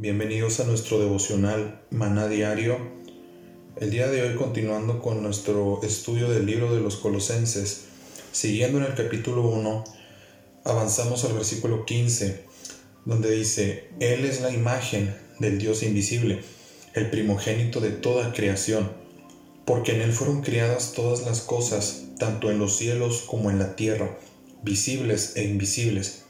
Bienvenidos a nuestro devocional Maná Diario. El día de hoy continuando con nuestro estudio del libro de los Colosenses, siguiendo en el capítulo 1, avanzamos al versículo 15, donde dice, Él es la imagen del Dios invisible, el primogénito de toda creación, porque en Él fueron criadas todas las cosas, tanto en los cielos como en la tierra, visibles e invisibles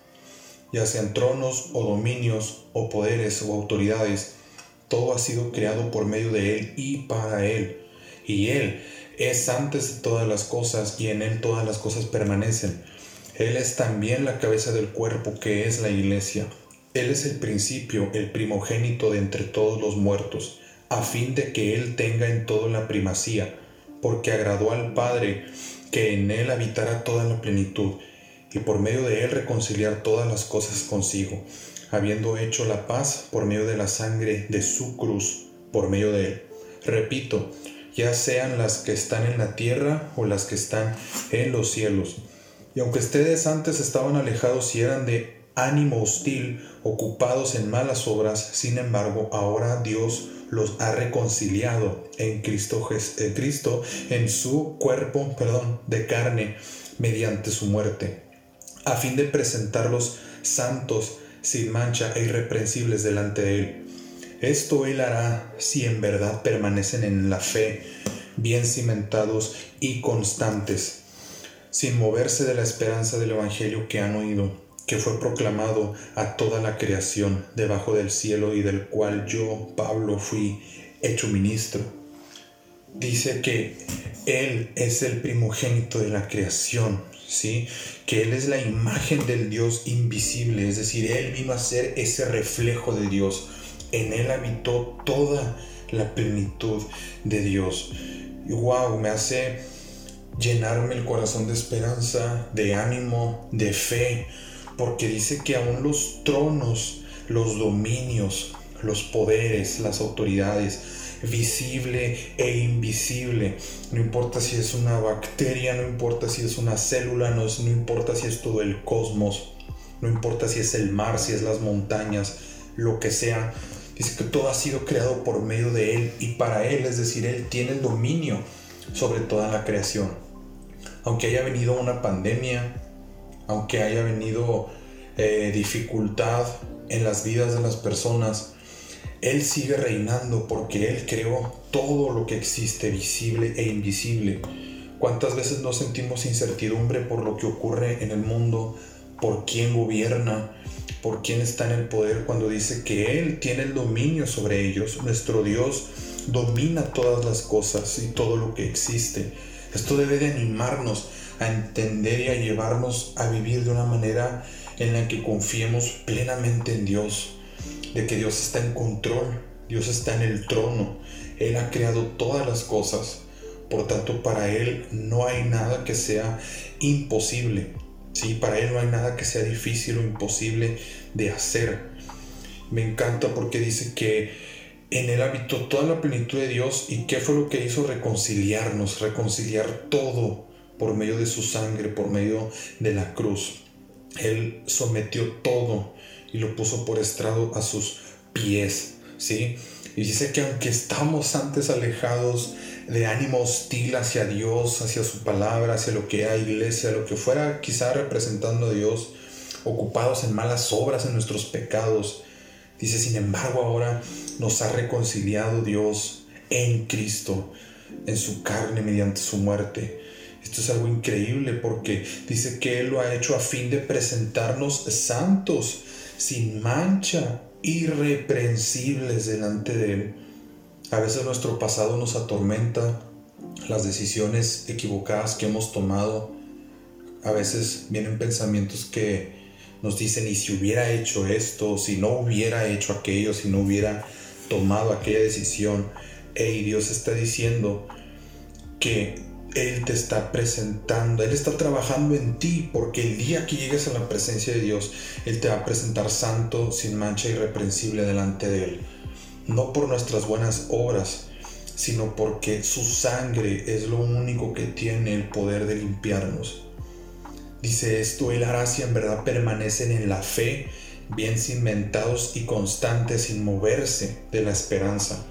ya sean tronos o dominios o poderes o autoridades, todo ha sido creado por medio de Él y para Él. Y Él es antes de todas las cosas y en Él todas las cosas permanecen. Él es también la cabeza del cuerpo que es la iglesia. Él es el principio, el primogénito de entre todos los muertos, a fin de que Él tenga en todo la primacía, porque agradó al Padre que en Él habitara toda la plenitud y por medio de él reconciliar todas las cosas consigo, habiendo hecho la paz por medio de la sangre de su cruz, por medio de él. Repito, ya sean las que están en la tierra o las que están en los cielos. Y aunque ustedes antes estaban alejados y eran de ánimo hostil, ocupados en malas obras, sin embargo, ahora Dios los ha reconciliado en Cristo, en Cristo, en su cuerpo, perdón, de carne, mediante su muerte a fin de presentarlos santos, sin mancha e irreprensibles delante de Él. Esto Él hará si en verdad permanecen en la fe, bien cimentados y constantes, sin moverse de la esperanza del Evangelio que han oído, que fue proclamado a toda la creación debajo del cielo y del cual yo, Pablo, fui hecho ministro. Dice que Él es el primogénito de la creación, ¿sí? Que Él es la imagen del Dios invisible, es decir, Él vino a ser ese reflejo de Dios. En Él habitó toda la plenitud de Dios. Y wow, me hace llenarme el corazón de esperanza, de ánimo, de fe, porque dice que aún los tronos, los dominios, los poderes, las autoridades, visible e invisible. No importa si es una bacteria, no importa si es una célula, no, importa si es todo el cosmos, no importa si es el mar, si es las montañas, lo que sea. Dice que todo ha sido creado por medio de Él y para Él, es decir, Él tiene el dominio sobre toda la creación. Aunque haya venido una pandemia, aunque haya venido eh, dificultad en las vidas de las personas, él sigue reinando porque Él creó todo lo que existe, visible e invisible. ¿Cuántas veces nos sentimos incertidumbre por lo que ocurre en el mundo, por quién gobierna, por quién está en el poder cuando dice que Él tiene el dominio sobre ellos? Nuestro Dios domina todas las cosas y todo lo que existe. Esto debe de animarnos a entender y a llevarnos a vivir de una manera en la que confiemos plenamente en Dios de que Dios está en control, Dios está en el trono, Él ha creado todas las cosas, por tanto para Él no hay nada que sea imposible, ¿sí? para Él no hay nada que sea difícil o imposible de hacer. Me encanta porque dice que en Él habitó toda la plenitud de Dios y qué fue lo que hizo reconciliarnos, reconciliar todo por medio de su sangre, por medio de la cruz. Él sometió todo y lo puso por estrado a sus pies, ¿sí? Y dice que aunque estamos antes alejados de ánimo hostil hacia Dios, hacia su palabra, hacia lo que hay iglesia, lo que fuera quizá representando a Dios, ocupados en malas obras, en nuestros pecados, dice, sin embargo ahora nos ha reconciliado Dios en Cristo, en su carne mediante su muerte. Esto es algo increíble porque dice que Él lo ha hecho a fin de presentarnos santos sin mancha, irreprensibles delante de Él. A veces nuestro pasado nos atormenta, las decisiones equivocadas que hemos tomado. A veces vienen pensamientos que nos dicen, y si hubiera hecho esto, si no hubiera hecho aquello, si no hubiera tomado aquella decisión. Y Dios está diciendo que él te está presentando, Él está trabajando en ti, porque el día que llegues a la presencia de Dios, Él te va a presentar santo, sin mancha, irreprensible delante de Él. No por nuestras buenas obras, sino porque su sangre es lo único que tiene el poder de limpiarnos. Dice esto, Él hará si en verdad permanecen en la fe, bien cimentados y constantes sin moverse de la esperanza.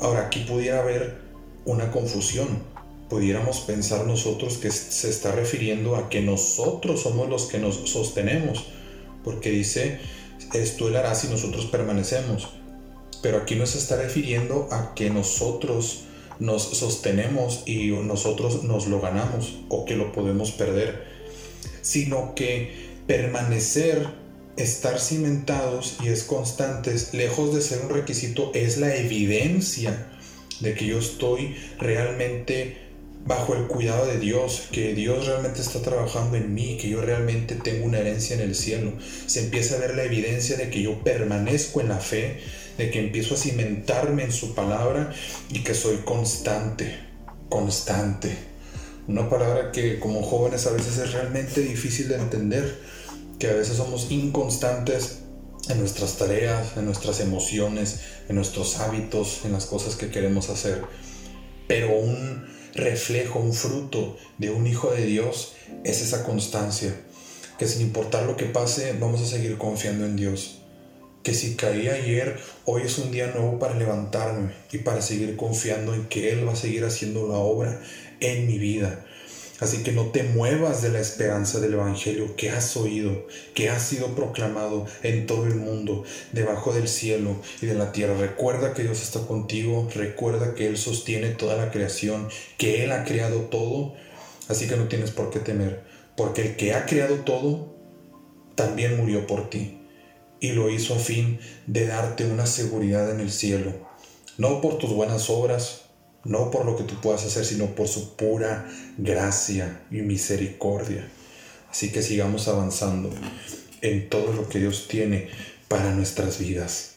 Ahora aquí pudiera haber una confusión. Pudiéramos pensar nosotros que se está refiriendo a que nosotros somos los que nos sostenemos, porque dice, esto él hará si nosotros permanecemos. Pero aquí no se está refiriendo a que nosotros nos sostenemos y nosotros nos lo ganamos o que lo podemos perder, sino que permanecer, estar cimentados y es constantes, lejos de ser un requisito, es la evidencia de que yo estoy realmente bajo el cuidado de Dios, que Dios realmente está trabajando en mí, que yo realmente tengo una herencia en el cielo. Se empieza a ver la evidencia de que yo permanezco en la fe, de que empiezo a cimentarme en su palabra y que soy constante, constante. Una palabra que como jóvenes a veces es realmente difícil de entender, que a veces somos inconstantes en nuestras tareas, en nuestras emociones, en nuestros hábitos, en las cosas que queremos hacer. Pero un reflejo, un fruto de un hijo de Dios es esa constancia, que sin importar lo que pase, vamos a seguir confiando en Dios. Que si caí ayer, hoy es un día nuevo para levantarme y para seguir confiando en que Él va a seguir haciendo la obra en mi vida. Así que no te muevas de la esperanza del Evangelio que has oído, que ha sido proclamado en todo el mundo, debajo del cielo y de la tierra. Recuerda que Dios está contigo, recuerda que Él sostiene toda la creación, que Él ha creado todo, así que no tienes por qué temer, porque el que ha creado todo también murió por ti y lo hizo a fin de darte una seguridad en el cielo, no por tus buenas obras, no por lo que tú puedas hacer, sino por su pura gracia y misericordia. Así que sigamos avanzando en todo lo que Dios tiene para nuestras vidas.